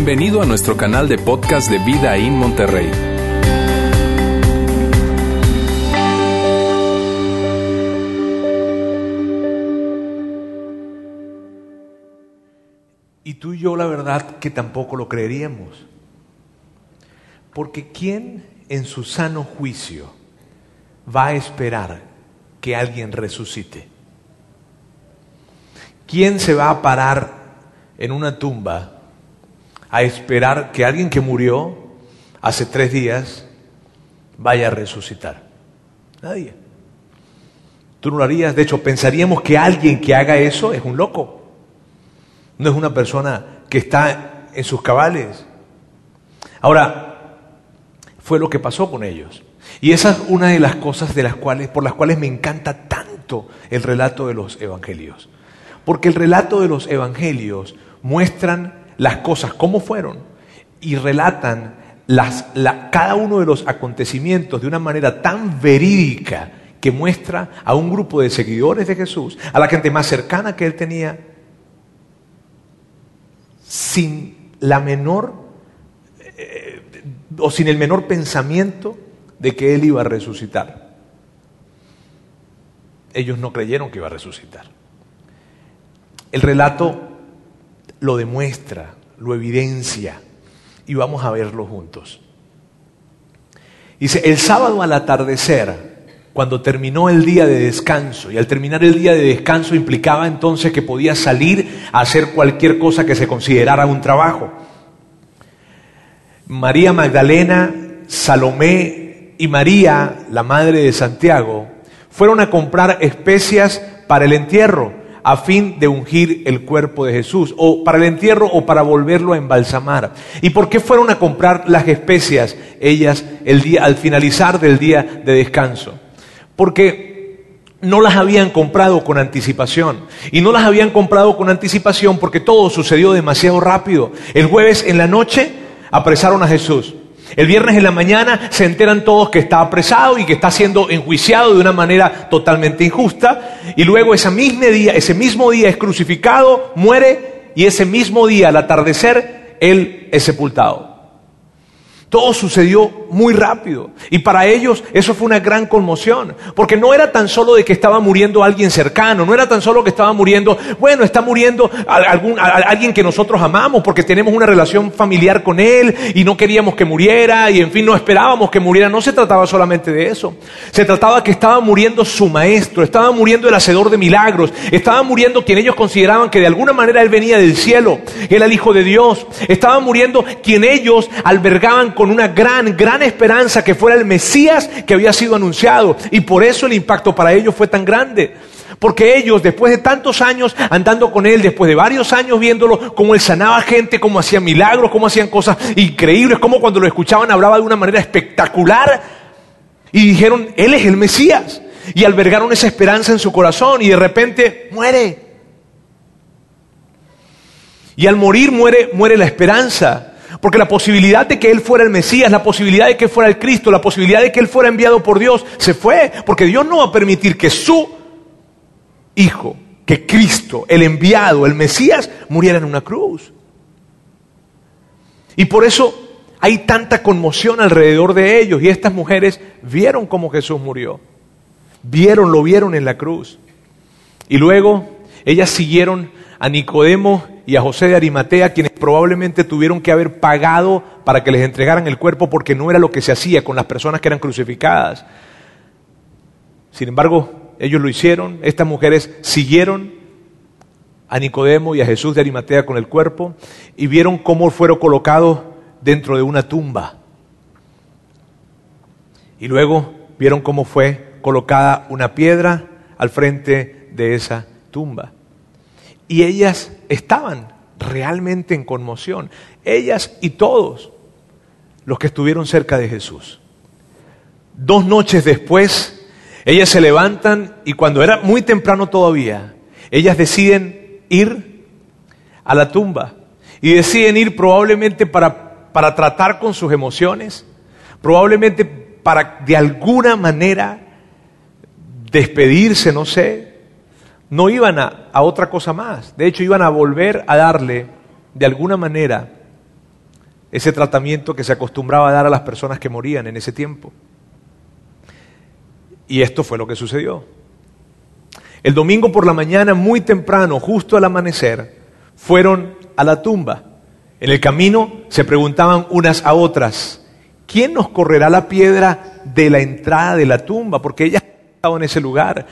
Bienvenido a nuestro canal de podcast de Vida en Monterrey. Y tú y yo la verdad que tampoco lo creeríamos. Porque ¿quién en su sano juicio va a esperar que alguien resucite? ¿Quién se va a parar en una tumba a esperar que alguien que murió hace tres días vaya a resucitar? Nadie. Tú no lo harías. De hecho, pensaríamos que alguien que haga eso es un loco. No es una persona que está en sus cabales. Ahora, fue lo que pasó con ellos. Y esa es una de las cosas de las cuales, por las cuales me encanta tanto el relato de los evangelios. Porque el relato de los evangelios muestran las cosas como fueron y relatan cada uno de los acontecimientos de una manera tan verídica que muestra a un grupo de seguidores de Jesús, a la gente más cercana que él tenía, sin la menor eh, o sin el menor pensamiento de que él iba a resucitar. Ellos no creyeron que iba a resucitar. El relato lo demuestra, lo evidencia y vamos a verlo juntos. Dice, el sábado al atardecer, cuando terminó el día de descanso, y al terminar el día de descanso implicaba entonces que podía salir a hacer cualquier cosa que se considerara un trabajo. María Magdalena, Salomé y María, la madre de Santiago, fueron a comprar especias para el entierro a fin de ungir el cuerpo de Jesús, o para el entierro o para volverlo a embalsamar. ¿Y por qué fueron a comprar las especias ellas el día, al finalizar del día de descanso? Porque no las habían comprado con anticipación. Y no las habían comprado con anticipación porque todo sucedió demasiado rápido. El jueves en la noche apresaron a Jesús. El viernes en la mañana se enteran todos que está apresado y que está siendo enjuiciado de una manera totalmente injusta. Y luego ese mismo día, ese mismo día es crucificado, muere y ese mismo día, al atardecer, él es sepultado. Todo sucedió muy rápido. Y para ellos eso fue una gran conmoción, porque no era tan solo de que estaba muriendo alguien cercano, no era tan solo que estaba muriendo, bueno, está muriendo algún, alguien que nosotros amamos porque tenemos una relación familiar con él y no queríamos que muriera y en fin no esperábamos que muriera, no se trataba solamente de eso, se trataba que estaba muriendo su maestro, estaba muriendo el hacedor de milagros, estaba muriendo quien ellos consideraban que de alguna manera él venía del cielo, él era el Hijo de Dios, estaba muriendo quien ellos albergaban con una gran, gran esperanza que fuera el Mesías que había sido anunciado. Y por eso el impacto para ellos fue tan grande. Porque ellos, después de tantos años andando con Él, después de varios años viéndolo, como Él sanaba gente, como hacía milagros, como hacían cosas increíbles, como cuando lo escuchaban hablaba de una manera espectacular, y dijeron, Él es el Mesías. Y albergaron esa esperanza en su corazón y de repente muere. Y al morir muere, muere la esperanza. Porque la posibilidad de que Él fuera el Mesías, la posibilidad de que fuera el Cristo, la posibilidad de que Él fuera enviado por Dios, se fue. Porque Dios no va a permitir que su Hijo, que Cristo, el enviado, el Mesías, muriera en una cruz. Y por eso hay tanta conmoción alrededor de ellos. Y estas mujeres vieron cómo Jesús murió. Vieron, lo vieron en la cruz. Y luego ellas siguieron a Nicodemo y a José de Arimatea, quienes probablemente tuvieron que haber pagado para que les entregaran el cuerpo porque no era lo que se hacía con las personas que eran crucificadas. Sin embargo, ellos lo hicieron, estas mujeres siguieron a Nicodemo y a Jesús de Arimatea con el cuerpo y vieron cómo fueron colocados dentro de una tumba. Y luego vieron cómo fue colocada una piedra al frente de esa tumba. Y ellas estaban realmente en conmoción, ellas y todos los que estuvieron cerca de Jesús. Dos noches después, ellas se levantan y cuando era muy temprano todavía, ellas deciden ir a la tumba y deciden ir probablemente para, para tratar con sus emociones, probablemente para de alguna manera despedirse, no sé, no iban a, otra cosa más. De hecho, iban a volver a darle, de alguna manera, ese tratamiento que se acostumbraba a dar a las personas que morían en ese tiempo. Y esto fue lo que sucedió. El domingo por la mañana, muy temprano, justo al amanecer, fueron a la tumba. En el camino se preguntaban unas a otras, ¿quién nos correrá la piedra de la entrada de la tumba? Porque ellas estaban en ese lugar.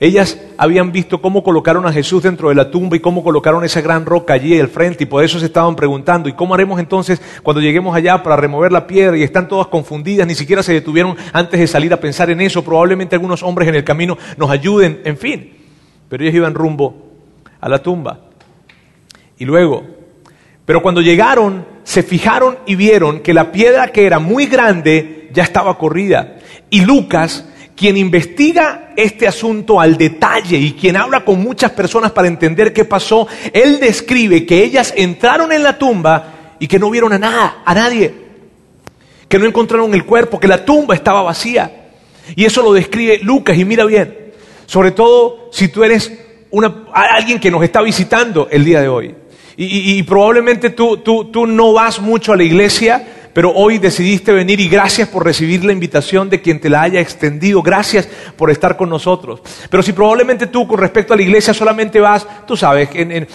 Ellas habían visto cómo colocaron a Jesús dentro de la tumba y cómo colocaron esa gran roca allí al frente y por eso se estaban preguntando, ¿y cómo haremos entonces cuando lleguemos allá para remover la piedra? Y están todas confundidas, ni siquiera se detuvieron antes de salir a pensar en eso. Probablemente algunos hombres en el camino nos ayuden, en fin. Pero ellos iban rumbo a la tumba. Y luego, pero cuando llegaron, se fijaron y vieron que la piedra que era muy grande ya estaba corrida. Y Lucas quien investiga este asunto al detalle y quien habla con muchas personas para entender qué pasó, él describe que ellas entraron en la tumba y que no vieron a nada, a nadie, que no encontraron el cuerpo, que la tumba estaba vacía. Y eso lo describe Lucas y mira bien, sobre todo si tú eres alguien que nos está visitando el día de hoy. Y, probablemente tú, tú, tú no vas mucho a la iglesia, pero hoy decidiste venir y gracias por recibir la invitación de quien te la haya extendido, gracias por estar con nosotros. Pero si probablemente tú con respecto a la iglesia solamente vas, tú sabes,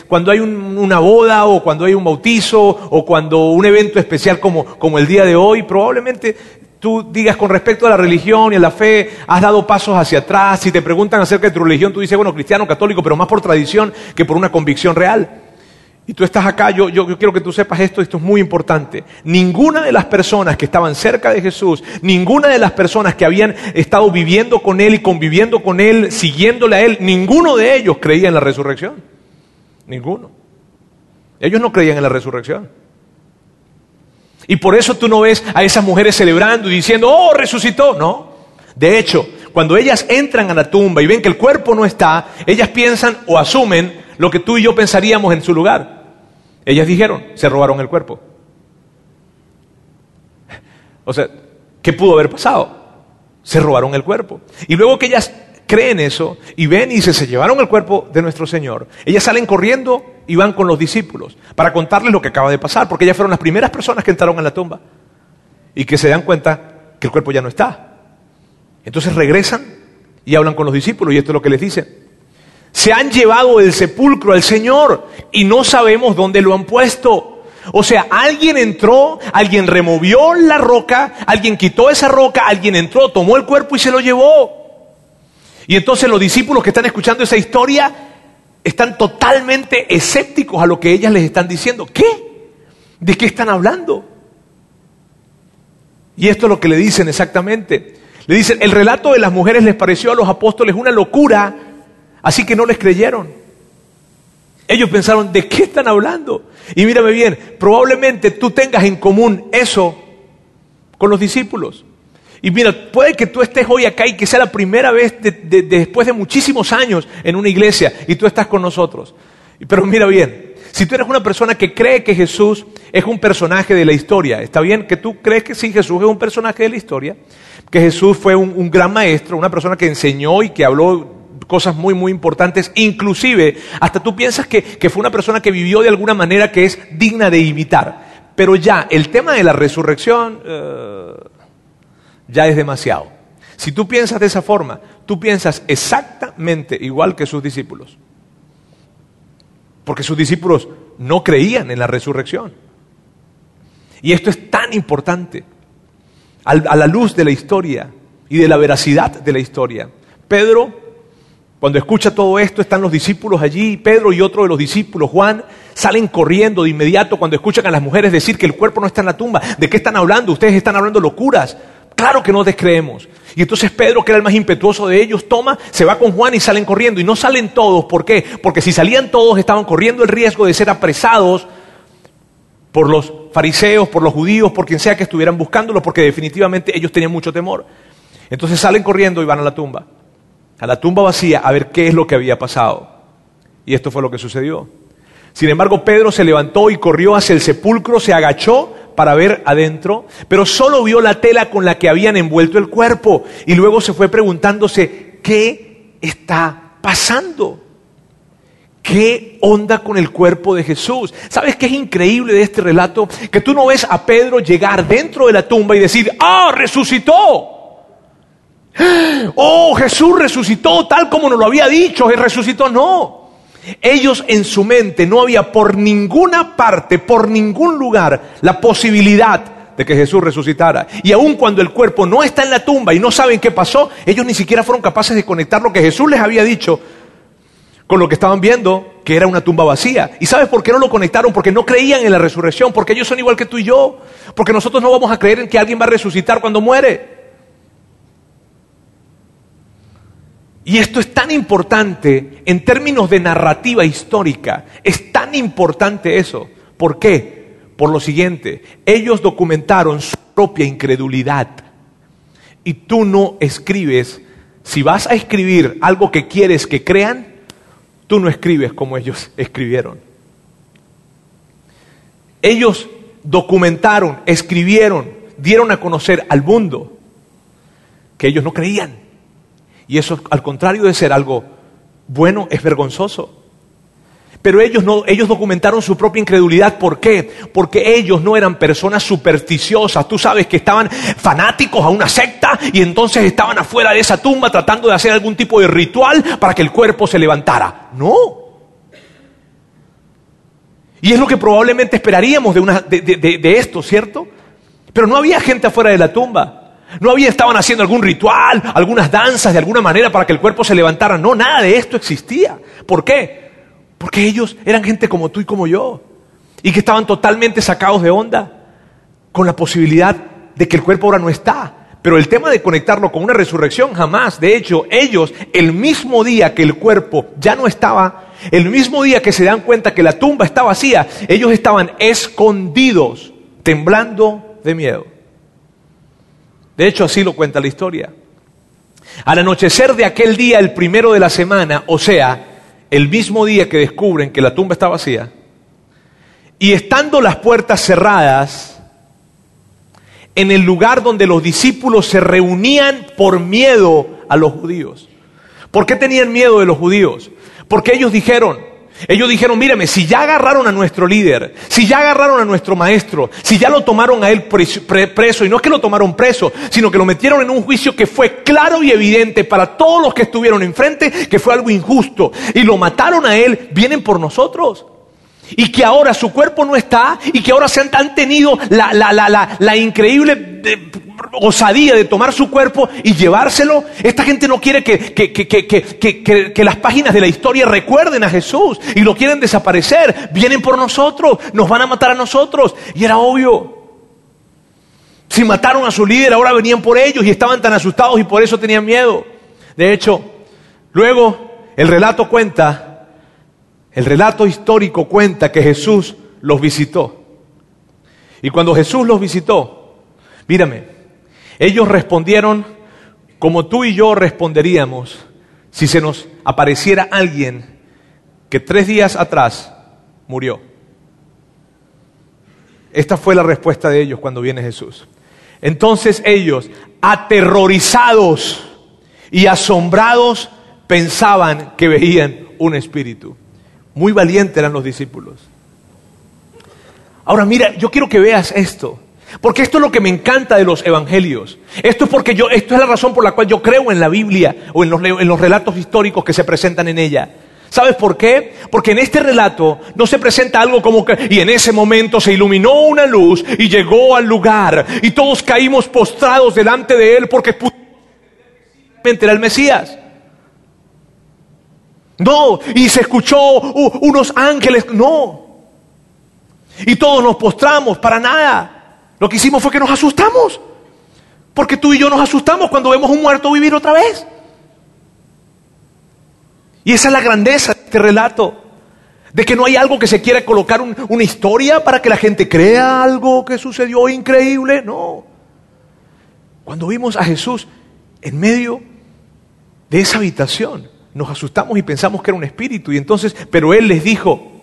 cuando hay una boda o cuando hay un bautizo o cuando un evento especial como, como el día de hoy, probablemente tú digas con respecto a la religión y a la fe, has dado pasos hacia atrás. Si te preguntan acerca de tu religión, tú dices, bueno, cristiano, católico, pero más por tradición que por una convicción real y tú estás acá, yo, yo, quiero que tú sepas esto, esto es muy importante. Ninguna de las personas que estaban cerca de Jesús, ninguna de las personas que habían estado viviendo con Él y conviviendo con Él, siguiéndole a Él, ninguno de ellos creía en la resurrección. Ninguno. Ellos no creían en la resurrección. Y por eso tú no ves a esas mujeres celebrando y diciendo, oh, resucitó. No. De hecho, cuando ellas entran a la tumba y ven que el cuerpo no está, ellas piensan o asumen lo que tú y yo pensaríamos en su lugar. Ellas dijeron, se robaron el cuerpo. O sea, ¿qué pudo haber pasado? Se robaron el cuerpo. Y luego que ellas creen eso y ven y se, se llevaron el cuerpo de nuestro Señor, ellas salen corriendo y van con los discípulos para contarles lo que acaba de pasar, porque ellas fueron las primeras personas que entraron en la tumba y que se dan cuenta que el cuerpo ya no está. Entonces regresan y hablan con los discípulos y esto es lo que les dicen. Se han llevado del sepulcro al Señor y no sabemos dónde lo han puesto. O sea, alguien entró, alguien removió la roca, alguien quitó esa roca, alguien entró, tomó el cuerpo y se lo llevó. Y entonces los discípulos que están escuchando esa historia están totalmente escépticos a lo que ellas les están diciendo. ¿Qué? ¿De qué están hablando? Y esto es lo que le dicen exactamente. Le dicen, el relato de las mujeres les pareció a los apóstoles una locura Así que no les creyeron. Ellos pensaron, ¿de qué están hablando? Y mírame bien, probablemente tú tengas en común eso con los discípulos. Y mira, puede que tú estés hoy acá y que sea la primera vez después de muchísimos años en una iglesia y tú estás con nosotros. Pero mira bien, si tú eres una persona que cree que Jesús es un personaje de la historia, ¿está bien que tú crees que sí, Jesús es un personaje de la historia? Que Jesús fue un, un gran maestro, una persona que enseñó y que habló cosas muy, muy importantes. Inclusive, hasta tú piensas que, fue una persona que vivió de alguna manera que es digna de imitar. Pero ya, el tema de la resurrección eh, ya es demasiado. Si tú piensas de esa forma, tú piensas exactamente igual que sus discípulos. Porque sus discípulos no creían en la resurrección. Y esto es tan importante a la luz de la historia y de la veracidad de la historia. Pedro cuando escucha todo esto, están los discípulos allí, Pedro y otro de los discípulos, Juan, salen corriendo de inmediato cuando escuchan a las mujeres decir que el cuerpo no está en la tumba. ¿De qué están hablando? Ustedes están hablando locuras. Claro que no descreemos. Y entonces Pedro, que era el más impetuoso de ellos, toma, se va con Juan y salen corriendo. Y no salen todos, ¿por qué? Porque si salían todos estaban corriendo el riesgo de ser apresados por los fariseos, por los judíos, por quien sea que estuvieran buscándolos, porque definitivamente ellos tenían mucho temor. Entonces salen corriendo y van a la tumba a la tumba vacía a ver qué es lo que había pasado. Y esto fue lo que sucedió. Sin embargo, Pedro se levantó y corrió hacia el sepulcro, se agachó para ver adentro, pero solo vio la tela con la que habían envuelto el cuerpo y luego se fue preguntándose, ¿qué está pasando? ¿Qué onda con el cuerpo de Jesús? ¿Sabes qué es increíble de este relato? Que tú no ves a Pedro llegar dentro de la tumba y decir, ¡ah, resucitó! Oh, Jesús resucitó tal como nos lo había dicho, Él resucitó. No. Ellos en su mente no había por ninguna parte, por ningún lugar, la posibilidad de que Jesús resucitara. Y aun cuando el cuerpo no está en la tumba y no saben qué pasó, ellos ni siquiera fueron capaces de conectar lo que Jesús les había dicho con lo que estaban viendo, que era una tumba vacía. ¿Y sabes por qué no lo conectaron? Porque no creían en la resurrección, porque ellos son igual que tú y yo, porque nosotros no vamos a creer en que alguien va a resucitar cuando muere. Y esto es tan importante en términos de narrativa histórica, es tan importante eso. ¿Por qué? Por lo siguiente, ellos documentaron su propia incredulidad. Y tú no escribes, si vas a escribir algo que quieres que crean, tú no escribes como ellos escribieron. Ellos documentaron, escribieron, dieron a conocer al mundo que ellos no creían. Y eso, al contrario de ser algo bueno, es vergonzoso. Pero ellos no, ellos documentaron su propia incredulidad. ¿Por qué? Porque ellos no eran personas supersticiosas. Tú sabes que estaban fanáticos a una secta y entonces estaban afuera de esa tumba tratando de hacer algún tipo de ritual para que el cuerpo se levantara. No. Y es lo que probablemente esperaríamos de, una, de, de esto, ¿cierto? Pero no había gente afuera de la tumba. No había, estaban haciendo algún ritual, algunas danzas de alguna manera para que el cuerpo se levantara. No, nada de esto existía. ¿Por qué? Porque ellos eran gente como tú y como yo. Y que estaban totalmente sacados de onda con la posibilidad de que el cuerpo ahora no está. Pero el tema de conectarlo con una resurrección jamás. De hecho, ellos, el mismo día que el cuerpo ya no estaba, el mismo día que se dan cuenta que la tumba está vacía, ellos estaban escondidos, temblando de miedo. De hecho, así lo cuenta la historia. Al anochecer de aquel día, el primero de la semana, o sea, el mismo día que descubren que la tumba está vacía, y estando las puertas cerradas, en el lugar donde los discípulos se reunían por miedo a los judíos. ¿Por qué tenían miedo de los judíos? Porque ellos dijeron, ellos dijeron, mírame, si ya agarraron a nuestro líder, si ya agarraron a nuestro maestro, si ya lo tomaron a él preso, y no es que lo tomaron preso, sino que lo metieron en un juicio que fue claro y evidente para todos los que estuvieron enfrente, que fue algo injusto, y lo mataron a él, vienen por nosotros. Y que ahora su cuerpo no está, y que ahora se han, tenido la, la, la, la increíble eh, osadía de tomar su cuerpo y llevárselo. Esta gente no quiere que, que, las páginas de la historia recuerden a Jesús y lo quieren desaparecer. Vienen por nosotros, nos van a matar a nosotros. Y era obvio. Si mataron a su líder, ahora venían por ellos y estaban tan asustados y por eso tenían miedo. De hecho, luego el relato cuenta, el relato histórico cuenta que Jesús los visitó. Y cuando Jesús los visitó, mírame, ellos respondieron como tú y yo responderíamos si se nos apareciera alguien que tres días atrás murió. Esta fue la respuesta de ellos cuando viene Jesús. Entonces ellos, aterrorizados y asombrados, pensaban que veían un espíritu. Muy valientes eran los discípulos. Ahora mira, yo quiero que veas esto. Porque esto es lo que me encanta de los evangelios. Esto es porque yo, esto es la razón por la cual yo creo en la Biblia o en los, en los relatos históricos que se presentan en ella. ¿Sabes por qué? Porque en este relato no se presenta algo como que, y en ese momento se iluminó una luz y llegó al lugar y todos caímos postrados delante de él porque era el Mesías. No, y se escuchó unos ángeles, no. Y todos nos postramos, para nada. Lo que hicimos fue que nos asustamos. Porque tú y yo nos asustamos cuando vemos un muerto vivir otra vez. Y esa es la grandeza de este relato. De que no hay algo que se quiera colocar una historia para que la gente crea algo que sucedió increíble. No. Cuando vimos a Jesús en medio de esa habitación, nos asustamos y pensamos que era un espíritu. Y entonces, pero Él les dijo,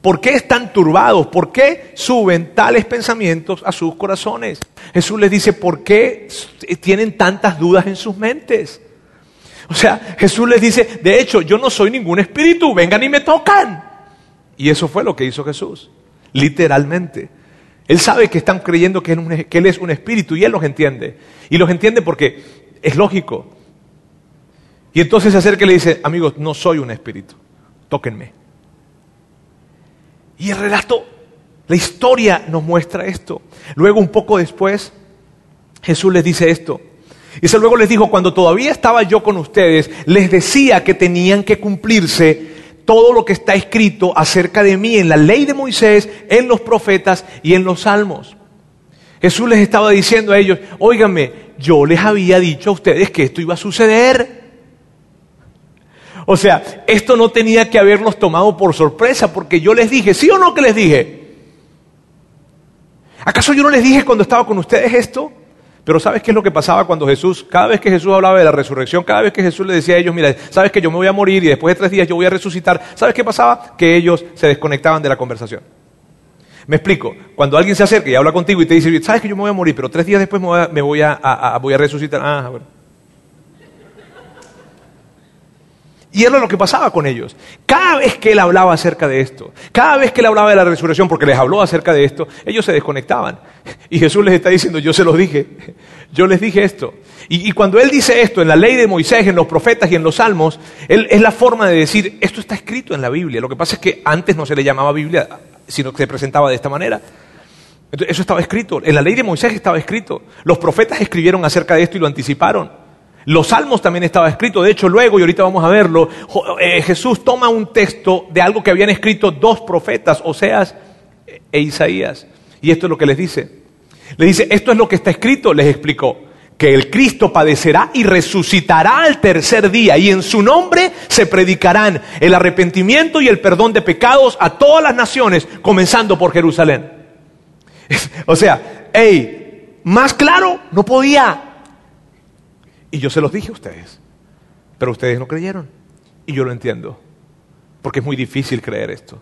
¿Por qué están turbados? ¿Por qué suben tales pensamientos a sus corazones? Jesús les dice, ¿por qué tienen tantas dudas en sus mentes? O sea, Jesús les dice, de hecho, yo no soy ningún espíritu, vengan y me tocan. Y eso fue lo que hizo Jesús, literalmente. Él sabe que están creyendo que él, es un espíritu y él los entiende. Y los entiende porque es lógico. Y entonces se acerca y le dice, amigos, no soy un espíritu, tóquenme. Y el relato, la historia nos muestra esto. Luego, un poco después, Jesús les dice esto. Y luego les dijo, cuando todavía estaba yo con ustedes, les decía que tenían que cumplirse todo lo que está escrito acerca de mí en la ley de Moisés, en los profetas y en los salmos. Jesús les estaba diciendo a ellos, óiganme, yo les había dicho a ustedes que esto iba a suceder. O sea, esto no tenía que haberlos tomado por sorpresa, porque yo les dije, ¿sí o no que les dije? ¿Acaso yo no les dije cuando estaba con ustedes esto? Pero ¿sabes qué es lo que pasaba cuando Jesús, cada vez que Jesús hablaba de la resurrección, cada vez que Jesús le decía a ellos, mira, sabes que yo me voy a morir y después de tres días yo voy a resucitar, ¿sabes qué pasaba? Que ellos se desconectaban de la conversación. Me explico, cuando alguien se acerca y habla contigo y te dice, sabes que yo me voy a morir, pero tres días después me voy a, voy a resucitar. Ah, bueno. Y era lo que pasaba con ellos. Cada vez que él hablaba acerca de esto, cada vez que él hablaba de la resurrección, porque les habló acerca de esto, ellos se desconectaban. Y Jesús les está diciendo, yo se los dije, yo les dije esto. Y, cuando él dice esto en la ley de Moisés, en los profetas y en los salmos, él, es la forma de decir, esto está escrito en la Biblia. Lo que pasa es que antes no se le llamaba Biblia, sino que se presentaba de esta manera. Entonces, eso estaba escrito, en la ley de Moisés estaba escrito. Los profetas escribieron acerca de esto y lo anticiparon. Los salmos también estaba escrito, de hecho luego, y ahorita vamos a verlo, eh, Jesús toma un texto de algo que habían escrito dos profetas, Oseas e Isaías, y esto es lo que les dice. Le dice, esto es lo que está escrito, les explicó, que el Cristo padecerá y resucitará al tercer día, y en su nombre se predicarán el arrepentimiento y el perdón de pecados a todas las naciones, comenzando por Jerusalén. O sea, hey, más claro no podía. Y yo se los dije a ustedes, pero ustedes no creyeron. Y yo lo entiendo, porque es muy difícil creer esto.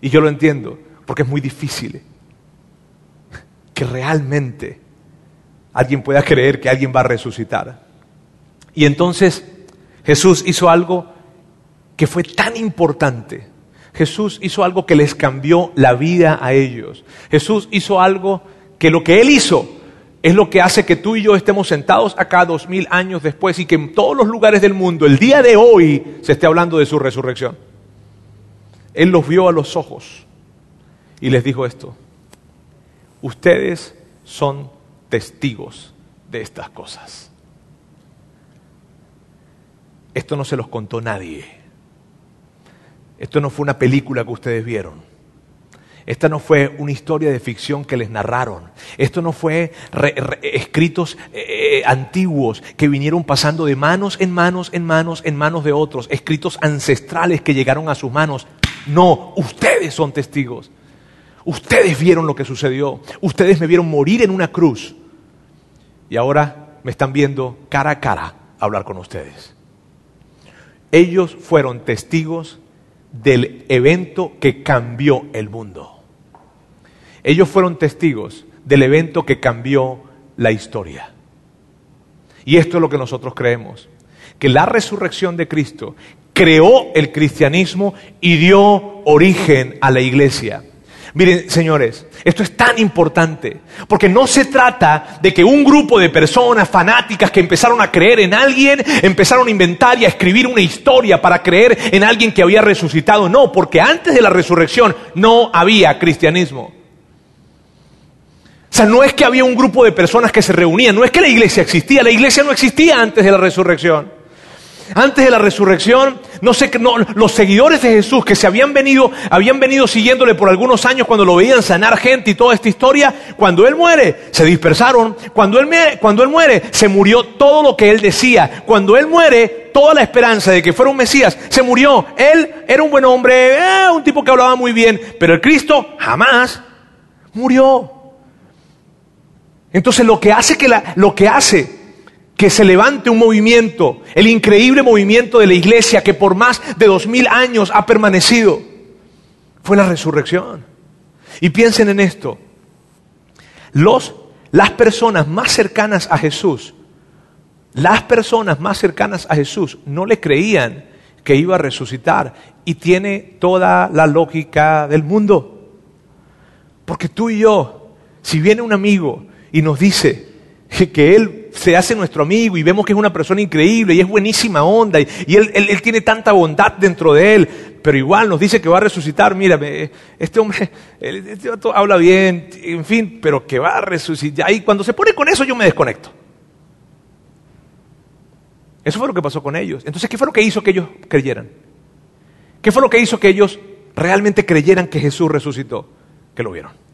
Y yo lo entiendo, porque es muy difícil que realmente alguien pueda creer que alguien va a resucitar. Y entonces Jesús hizo algo que fue tan importante. Jesús hizo algo que les cambió la vida a ellos. Jesús hizo algo que lo que Él hizo es lo que hace que tú y yo estemos sentados acá dos mil años después y que en todos los lugares del mundo, el día de hoy, se esté hablando de su resurrección. Él los vio a los ojos y les dijo esto, ustedes son testigos de estas cosas. Esto no se los contó nadie. Esto no fue una película que ustedes vieron. Esta no fue una historia de ficción que les narraron. Esto no fue escritos eh, antiguos que vinieron pasando de manos en manos, en manos, en manos de otros. Escritos ancestrales que llegaron a sus manos. No, ustedes son testigos. Ustedes vieron lo que sucedió. Ustedes me vieron morir en una cruz. Y ahora me están viendo cara a cara hablar con ustedes. Ellos fueron testigos del evento que cambió el mundo. Ellos fueron testigos del evento que cambió la historia. Y esto es lo que nosotros creemos, que la resurrección de Cristo creó el cristianismo y dio origen a la iglesia. Miren, señores, esto es tan importante, porque no se trata de que un grupo de personas fanáticas que empezaron a creer en alguien, empezaron a inventar y a escribir una historia para creer en alguien que había resucitado. No, porque antes de la resurrección no había cristianismo. Sea, no es que había un grupo de personas que se reunían, no es que la iglesia existía, la iglesia no existía antes de la resurrección. Antes de la resurrección, no sé, no, los seguidores de Jesús que se habían venido, habían venido siguiéndole por algunos años cuando lo veían sanar gente y toda esta historia, cuando él muere, se dispersaron. Cuando él, cuando él muere, se murió todo lo que él decía. Cuando él muere, toda la esperanza de que fuera un Mesías se murió. Él era un buen hombre, eh, un tipo que hablaba muy bien, pero el Cristo jamás murió. Entonces lo que hace que, lo que hace que se levante un movimiento, el increíble movimiento de la iglesia que por más de dos mil años ha permanecido, fue la resurrección. Y piensen en esto, los, las personas más cercanas a Jesús, Las personas más cercanas a Jesús no le creían que iba a resucitar y tiene toda la lógica del mundo. Porque tú y yo, si viene un amigo y nos dice que él se hace nuestro amigo y vemos que es una persona increíble y es buenísima onda y, él, él, tiene tanta bondad dentro de él, pero igual nos dice que va a resucitar, mírame, este hombre este habla bien, en fin, pero que va a resucitar. Y cuando se pone con eso yo me desconecto. Eso fue lo que pasó con ellos. Entonces, ¿qué fue lo que hizo que ellos creyeran? ¿Qué fue lo que hizo que ellos realmente creyeran que Jesús resucitó? Que lo vieron.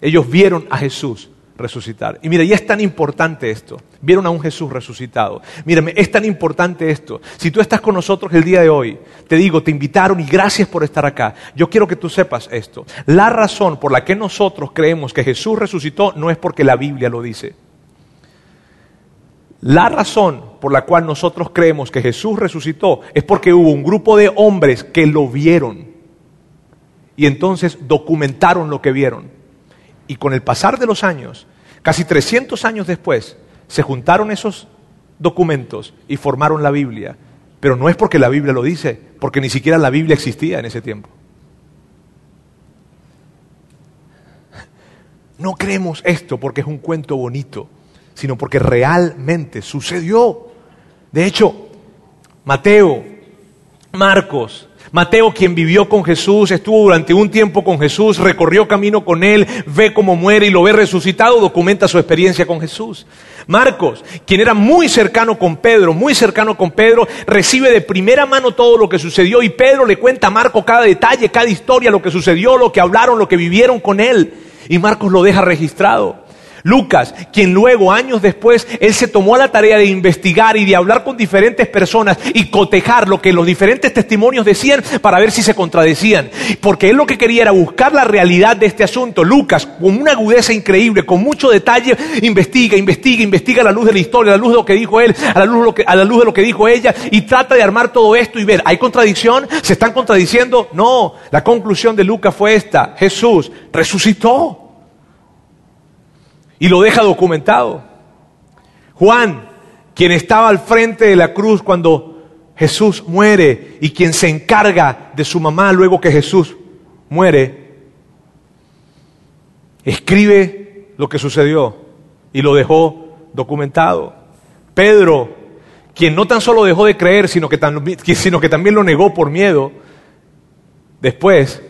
Ellos vieron a Jesús resucitar. Y mira, y es tan importante esto. Vieron a un Jesús resucitado. Mírame, es tan importante esto. Si tú estás con nosotros el día de hoy, te digo, te invitaron y gracias por estar acá. Yo quiero que tú sepas esto. La razón por la que nosotros creemos que Jesús resucitó no es porque la Biblia lo dice. La razón por la cual nosotros creemos que Jesús resucitó es porque hubo un grupo de hombres que lo vieron y entonces documentaron lo que vieron. Y con el pasar de los años, casi 300 años después, se juntaron esos documentos y formaron la Biblia. Pero no es porque la Biblia lo dice, porque ni siquiera la Biblia existía en ese tiempo. No creemos esto porque es un cuento bonito sino porque realmente sucedió. De hecho, Mateo, Marcos, Mateo, quien vivió con Jesús, estuvo durante un tiempo con Jesús, recorrió camino con él, ve cómo muere y lo ve resucitado, documenta su experiencia con Jesús. Marcos, quien era muy cercano con Pedro, muy cercano con Pedro, recibe de primera mano todo lo que sucedió y Pedro le cuenta a Marcos cada detalle, cada historia, lo que sucedió, lo que hablaron, lo que vivieron con él. Y Marcos lo deja registrado. Lucas, quien luego, años después, él se tomó a la tarea de investigar y de hablar con diferentes personas y cotejar lo que los diferentes testimonios decían para ver si se contradecían. Porque él lo que quería era buscar la realidad de este asunto. Lucas, con una agudeza increíble, con mucho detalle, investiga, investiga, investiga a la luz de la historia, a la luz de lo que dijo él, a la luz, a la luz de lo que dijo ella, y trata de armar todo esto y ver, ¿hay contradicción? ¿Se están contradiciendo? No, la conclusión de Lucas fue esta, Jesús resucitó y lo deja documentado. Juan, quien estaba al frente de la cruz cuando Jesús muere y quien se encarga de su mamá luego que Jesús muere, escribe lo que sucedió y lo dejó documentado. Pedro, quien no tan solo dejó de creer, sino que, sino que también lo negó por miedo, después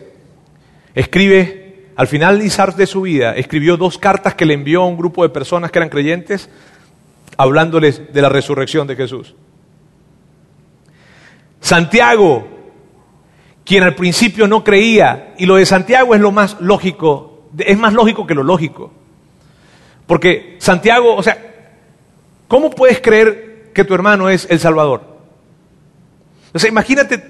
escribe al finalizar de su vida, escribió dos cartas que le envió a un grupo de personas que eran creyentes, hablándoles de la resurrección de Jesús. Santiago, quien al principio no creía, y lo de Santiago es lo más lógico, es más lógico que lo lógico. Porque Santiago, o sea, ¿cómo puedes creer que tu hermano es el Salvador? O sea, imagínate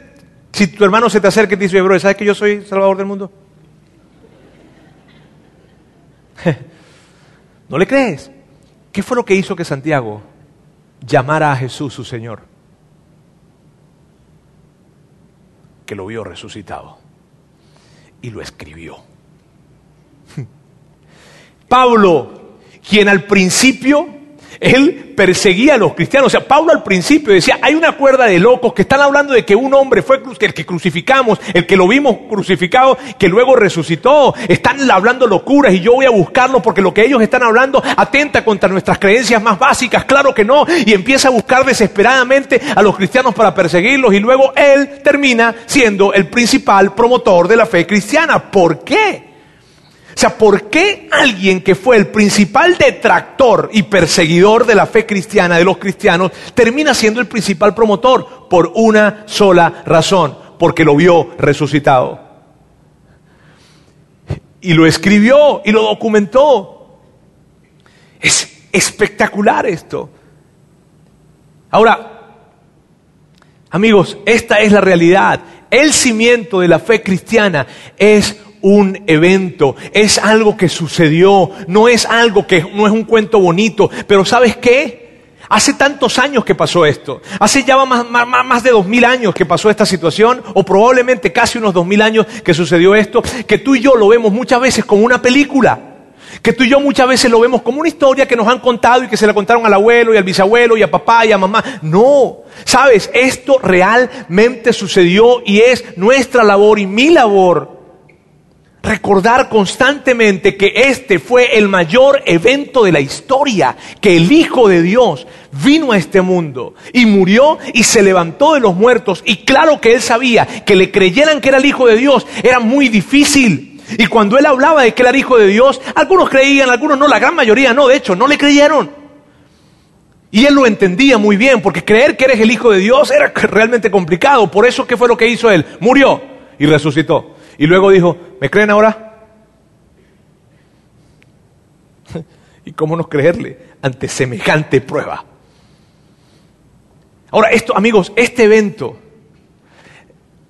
si tu hermano se te acerca y te dice, bro, ¿sabes que yo soy Salvador del mundo? ¿No le crees? ¿Qué fue lo que hizo que Santiago llamara a Jesús su Señor? Que lo vio resucitado y lo escribió. Pablo, quien al principio él perseguía a los cristianos. O sea, Pablo al principio decía, hay una cuerda de locos que están hablando de que un hombre fue el que crucificamos, el que lo vimos crucificado, que luego resucitó. Están hablando locuras y yo voy a buscarlo porque lo que ellos están hablando atenta contra nuestras creencias más básicas. Claro que no. Y empieza a buscar desesperadamente a los cristianos para perseguirlos y luego él termina siendo el principal promotor de la fe cristiana. ¿Por qué? O sea, ¿por qué alguien que fue el principal detractor y perseguidor de la fe cristiana, de los cristianos, termina siendo el principal promotor? Por una sola razón, porque lo vio resucitado. Y lo escribió y lo documentó. Es espectacular esto. Ahora, amigos, esta es la realidad. El cimiento de la fe cristiana es un evento, es algo que sucedió, no es algo que no es un cuento bonito, pero ¿sabes qué? Hace tantos años que pasó esto, hace ya más, más, más, de dos mil años que pasó esta situación, o probablemente casi unos dos mil años que sucedió esto, que tú y yo lo vemos muchas veces como una película. Que tú y yo muchas veces lo vemos como una historia que nos han contado y que se la contaron al abuelo y al bisabuelo y a papá y a mamá. No, sabes, esto realmente sucedió y es nuestra labor y mi labor recordar constantemente que este fue el mayor evento de la historia, que el Hijo de Dios vino a este mundo y murió y se levantó de los muertos. Y claro que él sabía que le creyeran que era el Hijo de Dios era muy difícil. Y cuando él hablaba de que era el Hijo de Dios, algunos creían, algunos no, la gran mayoría no, de hecho, no le creyeron. Y él lo entendía muy bien, porque creer que eres el Hijo de Dios era realmente complicado. Por eso, ¿qué fue lo que hizo él? Murió y resucitó. Y luego dijo, ¿me creen ahora? ¿Y cómo no creerle ante semejante prueba? Ahora, esto, amigos, este evento,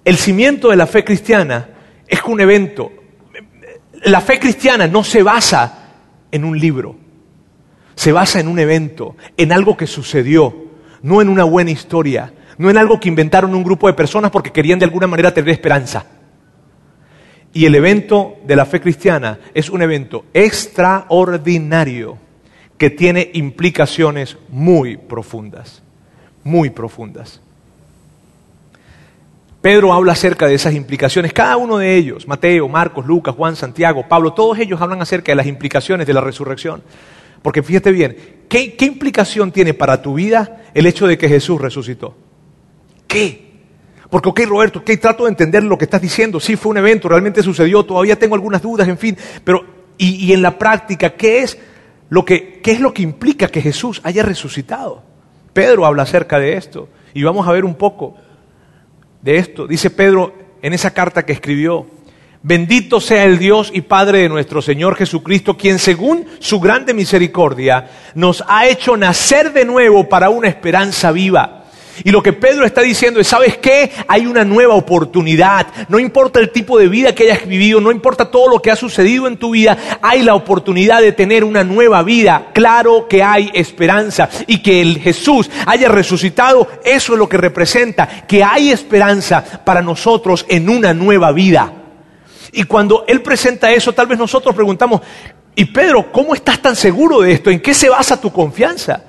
el cimiento de la fe cristiana, es un evento. La fe cristiana no se basa en un libro, se basa en un evento, en algo que sucedió, no en una buena historia, no en algo que inventaron un grupo de personas porque querían de alguna manera tener esperanza. Y el evento de la fe cristiana es un evento extraordinario que tiene implicaciones muy profundas, muy profundas. Pedro habla acerca de esas implicaciones, cada uno de ellos, Mateo, Marcos, Lucas, Juan, Santiago, Pablo, todos ellos hablan acerca de las implicaciones de la resurrección. Porque fíjate bien, ¿qué, qué implicación tiene para tu vida el hecho de que Jesús resucitó? ¿Qué? Porque, ok, Roberto, ok, trato de entender lo que estás diciendo. Sí, fue un evento, realmente sucedió, todavía tengo algunas dudas, en fin. Pero, y, en la práctica, ¿qué es, lo que, ¿qué es lo que implica que Jesús haya resucitado? Pedro habla acerca de esto. Y vamos a ver un poco de esto. Dice Pedro en esa carta que escribió, Bendito sea el Dios y Padre de nuestro Señor Jesucristo, quien según su grande misericordia nos ha hecho nacer de nuevo para una esperanza viva y lo que Pedro está diciendo es, ¿sabes qué? Hay una nueva oportunidad. No importa el tipo de vida que hayas vivido, no importa todo lo que ha sucedido en tu vida, hay la oportunidad de tener una nueva vida. Claro que hay esperanza. Y que el Jesús haya resucitado, eso es lo que representa, que hay esperanza para nosotros en una nueva vida. Y cuando Él presenta eso, tal vez nosotros preguntamos, y Pedro, ¿cómo estás tan seguro de esto? ¿En qué se basa tu confianza?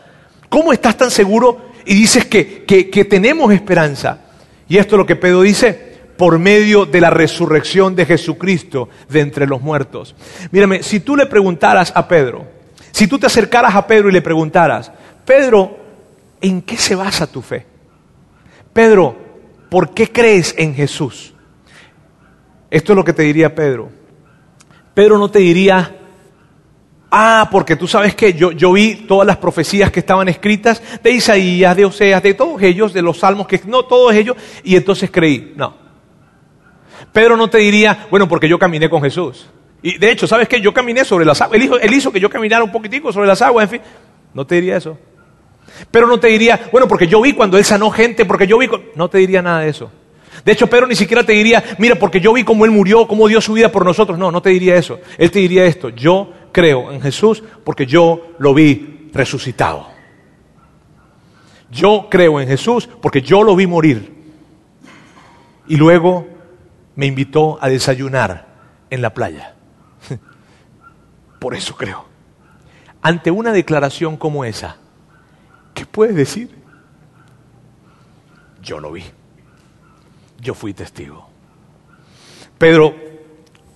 ¿Cómo estás tan seguro y dices que, que, tenemos esperanza. Y esto es lo que Pedro dice, por medio de la resurrección de Jesucristo de entre los muertos. Mírame, si tú le preguntaras a Pedro, si tú te acercaras a Pedro y le preguntaras, Pedro, ¿en qué se basa tu fe? Pedro, ¿por qué crees en Jesús? Esto es lo que te diría Pedro. Pedro no te diría, Ah, porque tú sabes que yo, yo, vi todas las profecías que estaban escritas de Isaías, de Oseas, de todos ellos, de los salmos, que no todos ellos, y entonces creí. No. Pedro no te diría, bueno, porque yo caminé con Jesús. Y de hecho, ¿sabes qué? Yo caminé sobre las aguas. Él hizo, hizo que yo caminara un poquitico sobre las aguas, en fin. No te diría eso. Pero no te diría, bueno, porque yo vi cuando él sanó gente, porque yo vi... No te diría nada de eso. De hecho, Pedro ni siquiera te diría, mira, porque yo vi cómo él murió, cómo dio su vida por nosotros. No, no te diría eso. Él te diría esto, yo creo en Jesús porque yo lo vi resucitado. Yo creo en Jesús porque yo lo vi morir. Y luego me invitó a desayunar en la playa. Por eso creo. Ante una declaración como esa, ¿qué puedes decir? Yo lo vi. Yo fui testigo. Pedro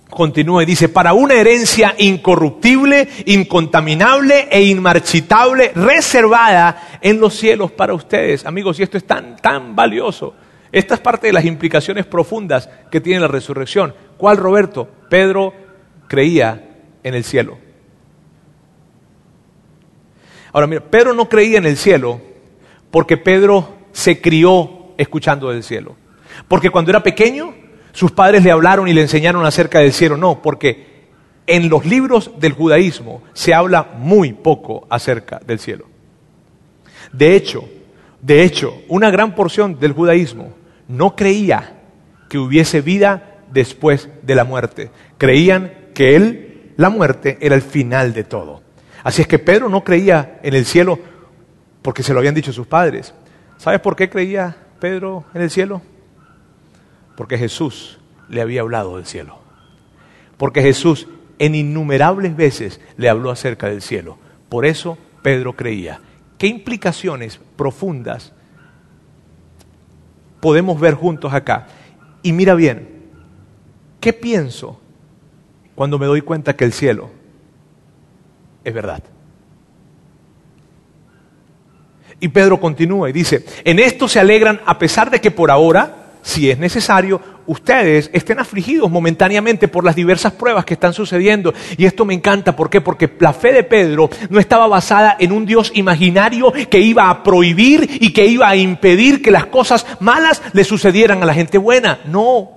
continúa y dice, para una herencia incorruptible, incontaminable e inmarchitable, reservada en los cielos para ustedes. Amigos, y esto es tan, tan valioso. Esta es parte de las implicaciones profundas que tiene la resurrección. ¿Cuál, Roberto? Pedro creía en el cielo. Ahora, mira, Pedro no creía en el cielo porque Pedro se crió escuchando del cielo. Porque cuando era pequeño, sus padres le hablaron y le enseñaron acerca del cielo. No, porque en los libros del judaísmo se habla muy poco acerca del cielo. De hecho, de hecho, una gran porción del judaísmo no creía que hubiese vida después de la muerte. Creían que él, la muerte, era el final de todo. Así es que Pedro no creía en el cielo porque se lo habían dicho sus padres. ¿Sabes por qué creía Pedro en el cielo? Porque Jesús le había hablado del cielo. Porque Jesús en innumerables veces le habló acerca del cielo. Por eso Pedro creía. ¿Qué implicaciones profundas podemos ver juntos acá? Y mira bien, ¿qué pienso cuando me doy cuenta que el cielo es verdad? Y Pedro continúa y dice, en esto se alegran a pesar de que por ahora, si es necesario, ustedes estén afligidos momentáneamente por las diversas pruebas que están sucediendo. Y esto me encanta, ¿por qué? Porque la fe de Pedro no estaba basada en un Dios imaginario que iba a prohibir y que iba a impedir que las cosas malas le sucedieran a la gente buena. No,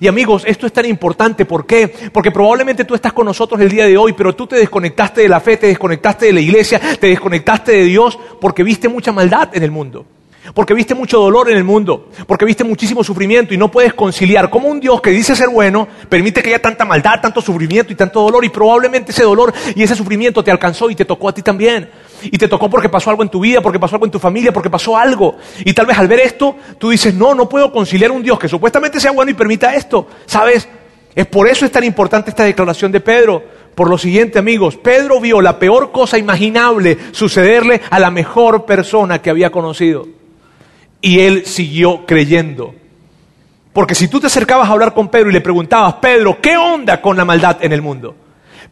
y amigos, esto es tan importante, ¿por qué? Porque probablemente tú estás con nosotros el día de hoy, pero tú te desconectaste de la fe, te desconectaste de la iglesia, te desconectaste de Dios porque viste mucha maldad en el mundo. Porque viste mucho dolor en el mundo, porque viste muchísimo sufrimiento y no puedes conciliar cómo un Dios que dice ser bueno permite que haya tanta maldad, tanto sufrimiento y tanto dolor y probablemente ese dolor y ese sufrimiento te alcanzó y te tocó a ti también. Y te tocó porque pasó algo en tu vida, porque pasó algo en tu familia, porque pasó algo. Y tal vez al ver esto, tú dices, no, no puedo conciliar un Dios que supuestamente sea bueno y permita esto. ¿Sabes? Es por eso es tan importante esta declaración de Pedro. Por lo siguiente, amigos, Pedro vio la peor cosa imaginable sucederle a la mejor persona que había conocido. Y él siguió creyendo. Porque si tú te acercabas a hablar con Pedro y le preguntabas, Pedro, ¿qué onda con la maldad en el mundo?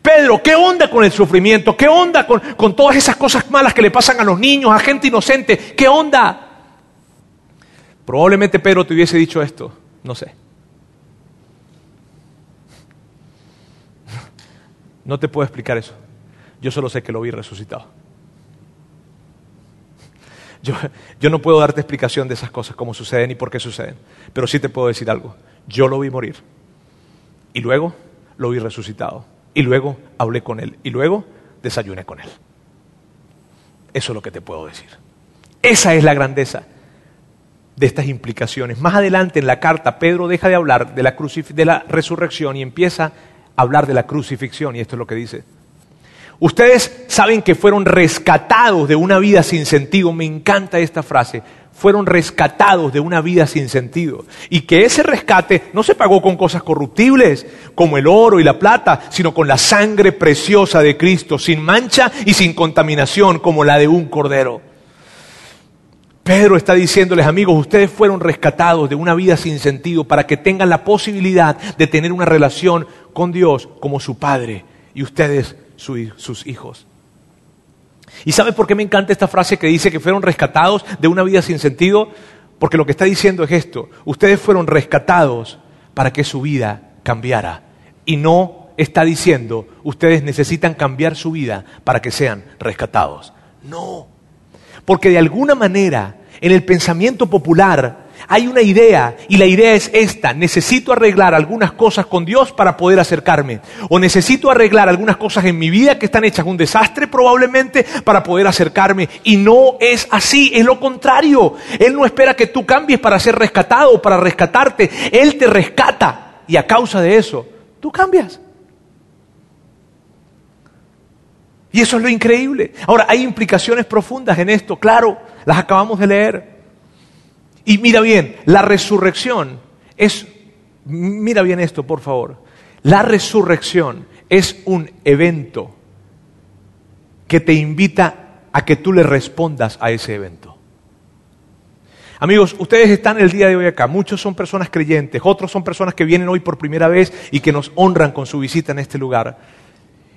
Pedro, ¿qué onda con el sufrimiento? ¿Qué onda con, todas esas cosas malas que le pasan a los niños, a gente inocente? ¿Qué onda? Probablemente Pedro te hubiese dicho esto, no sé. No te puedo explicar eso. Yo solo sé que lo vi resucitado. Yo, no puedo darte explicación de esas cosas, cómo suceden y por qué suceden. Pero sí te puedo decir algo. Yo lo vi morir. Y luego lo vi resucitado. Y luego hablé con él. Y luego desayuné con él. Eso es lo que te puedo decir. Esa es la grandeza de estas implicaciones. Más adelante en la carta, Pedro deja de hablar de la, de la resurrección y empieza a hablar de la crucifixión. Y esto es lo que dice. Ustedes saben que fueron rescatados de una vida sin sentido. Me encanta esta frase fueron rescatados de una vida sin sentido. Y que ese rescate no se pagó con cosas corruptibles, como el oro y la plata, sino con la sangre preciosa de Cristo, sin mancha y sin contaminación, como la de un cordero. Pedro está diciéndoles, amigos, ustedes fueron rescatados de una vida sin sentido para que tengan la posibilidad de tener una relación con Dios como su Padre y ustedes sus hijos. ¿Y sabe por qué me encanta esta frase que dice que fueron rescatados de una vida sin sentido? Porque lo que está diciendo es esto, ustedes fueron rescatados para que su vida cambiara. Y no está diciendo, ustedes necesitan cambiar su vida para que sean rescatados. No, porque de alguna manera en el pensamiento popular hay una idea y la idea es esta, necesito arreglar algunas cosas con Dios para poder acercarme. O necesito arreglar algunas cosas en mi vida que están hechas un desastre probablemente para poder acercarme. Y no es así, es lo contrario. Él no espera que tú cambies para ser rescatado o para rescatarte. Él te rescata y a causa de eso, tú cambias. Y eso es lo increíble. Ahora, hay implicaciones profundas en esto, claro, las acabamos de leer. Y mira bien, la resurrección es, mira bien esto, por favor, la resurrección es un evento que te invita a que tú le respondas a ese evento. Amigos, ustedes están el día de hoy acá, muchos son personas creyentes, otros son personas que vienen hoy por primera vez y que nos honran con su visita en este lugar.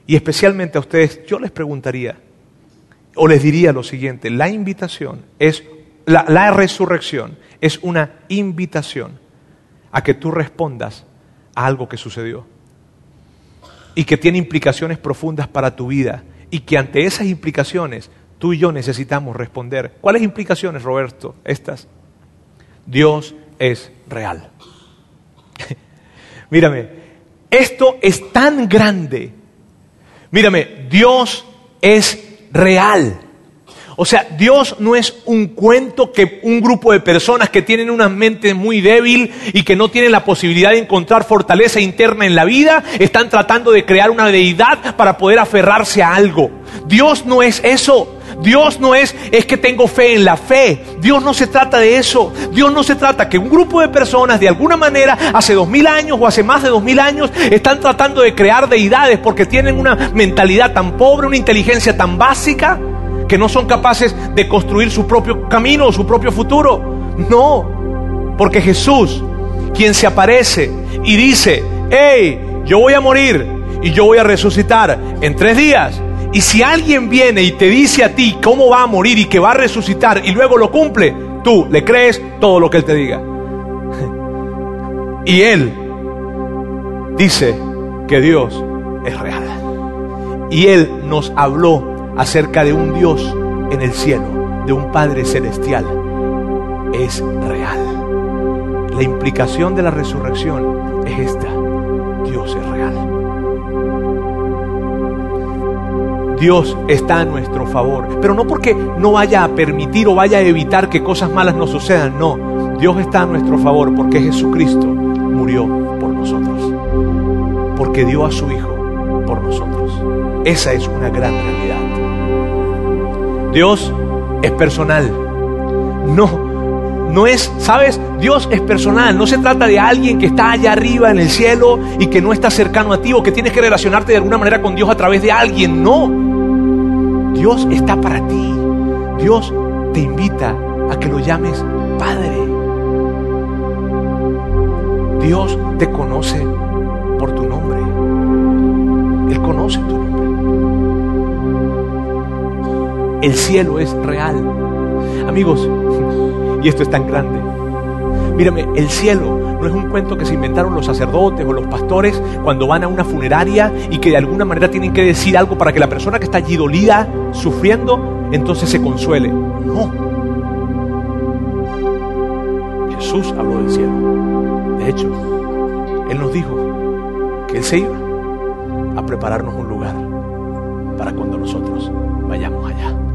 Y especialmente a ustedes, yo les preguntaría, o les diría lo siguiente, la invitación es la, resurrección es una invitación a que tú respondas a algo que sucedió y que tiene implicaciones profundas para tu vida y que ante esas implicaciones tú y yo necesitamos responder. ¿Cuáles implicaciones, Roberto? Estas. Dios es real. Mírame, esto es tan grande. Mírame, Dios es real. O sea, Dios no es un cuento que un grupo de personas que tienen una mente muy débil y que no tienen la posibilidad de encontrar fortaleza interna en la vida, están tratando de crear una deidad para poder aferrarse a algo. Dios no es eso. Dios no es, es que tengo fe en la fe. Dios no se trata de eso. Dios no se trata que un grupo de personas de alguna manera hace dos mil años o hace más de dos mil años están tratando de crear deidades porque tienen una mentalidad tan pobre, una inteligencia tan básica que no son capaces de construir su propio camino su propio futuro. No, porque Jesús, quien se aparece y dice, hey, yo voy a morir y yo voy a resucitar en tres días. Y si alguien viene y te dice a ti cómo va a morir y que va a resucitar y luego lo cumple, tú le crees todo lo que él te diga. Y él dice que Dios es real. Y él nos habló acerca de un Dios en el cielo, de un Padre celestial. Es real. La implicación de la resurrección es esta. Dios es real. Dios está a nuestro favor. Pero no porque no vaya a permitir o vaya a evitar que cosas malas nos sucedan. No, Dios está a nuestro favor porque Jesucristo murió por nosotros. Porque dio a su Hijo por nosotros. Esa es una gran realidad. Dios es personal. No, no es, ¿sabes? Dios es personal. No se trata de alguien que está allá arriba en el cielo y que no está cercano a ti o que tienes que relacionarte de alguna manera con Dios a través de alguien. No. Dios está para ti. Dios te invita a que lo llames Padre. Dios te conoce por tu nombre. Él conoce tu nombre. El cielo es real. Amigos, y esto es tan grande. Mírame, el cielo no es un cuento que se inventaron los sacerdotes o los pastores cuando van a una funeraria y que de alguna manera tienen que decir algo para que la persona que está allí dolida, sufriendo, entonces se consuele. No. Jesús habló del cielo. De hecho, Él nos dijo que Él se iba a prepararnos un lugar para cuando nosotros vayamos allá.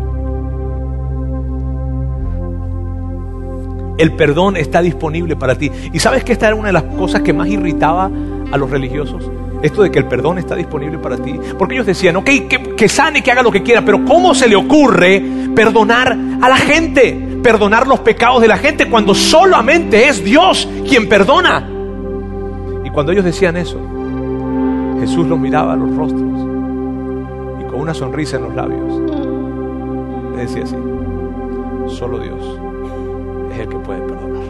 El perdón está disponible para ti. ¿Y sabes que esta era una de las cosas que más irritaba a los religiosos? Esto de que el perdón está disponible para ti. Porque ellos decían, ok, que, sane, que haga lo que quiera, pero ¿cómo se le ocurre perdonar a la gente? Perdonar los pecados de la gente cuando solamente es Dios quien perdona. Y cuando ellos decían eso, Jesús los miraba a los rostros y con una sonrisa en los labios le decía así, solo Dios es el que puede perdonar.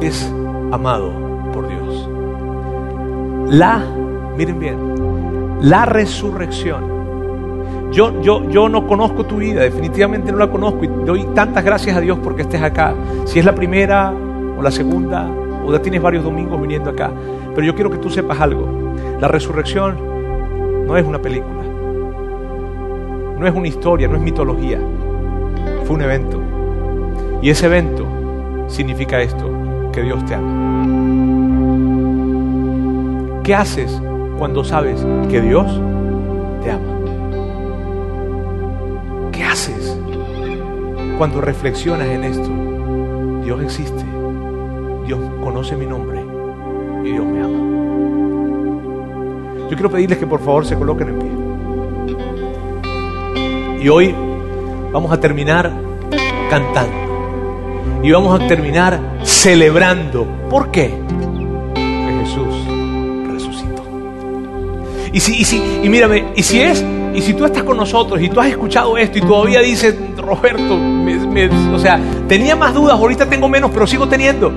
Es amado por Dios. La, miren bien, la resurrección. Yo, yo, yo no conozco tu vida, definitivamente no la conozco y doy tantas gracias a Dios porque estés acá. Si es la primera o la segunda, o ya tienes varios domingos viniendo acá. Pero yo quiero que tú sepas algo. La resurrección no es una película. No es una historia, no es mitología. Fue un evento. Y ese evento significa esto, que Dios te ama. ¿Qué haces cuando sabes que Dios te ama? ¿Qué haces cuando reflexionas en esto? Dios existe, Dios conoce mi nombre y Dios me ama. Yo quiero pedirles que por favor se coloquen en pie. Y hoy vamos a terminar cantando. Y vamos a terminar celebrando. ¿Por qué? Porque Jesús resucitó. Y si, y si, y mírame, y si es, y si tú estás con nosotros y tú has escuchado esto y todavía dices, Roberto, o sea, tenía más dudas, ahorita tengo menos, pero sigo teniendo.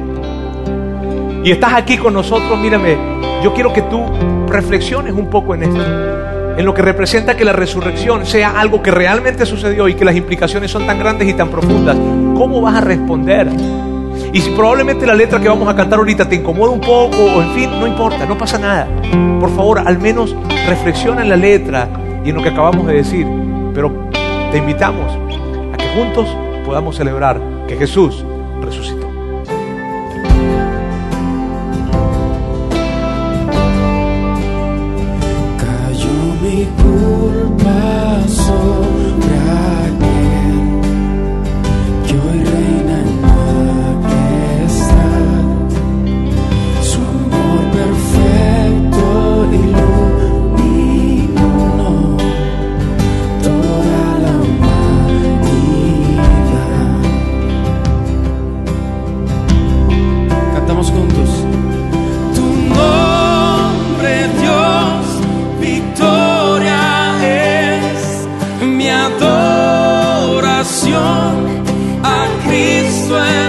Y estás aquí con nosotros, mírame, yo quiero que tú reflexiones un poco en esto en lo que representa que la resurrección sea algo que realmente sucedió y que las implicaciones son tan grandes y tan profundas, ¿cómo vas a responder? Y si probablemente la letra que vamos a cantar ahorita te incomoda un poco, o en fin, no importa, no pasa nada. Por favor, al menos reflexiona en la letra y en lo que acabamos de decir. Pero te invitamos a que juntos podamos celebrar que Jesús resucitó. sueño.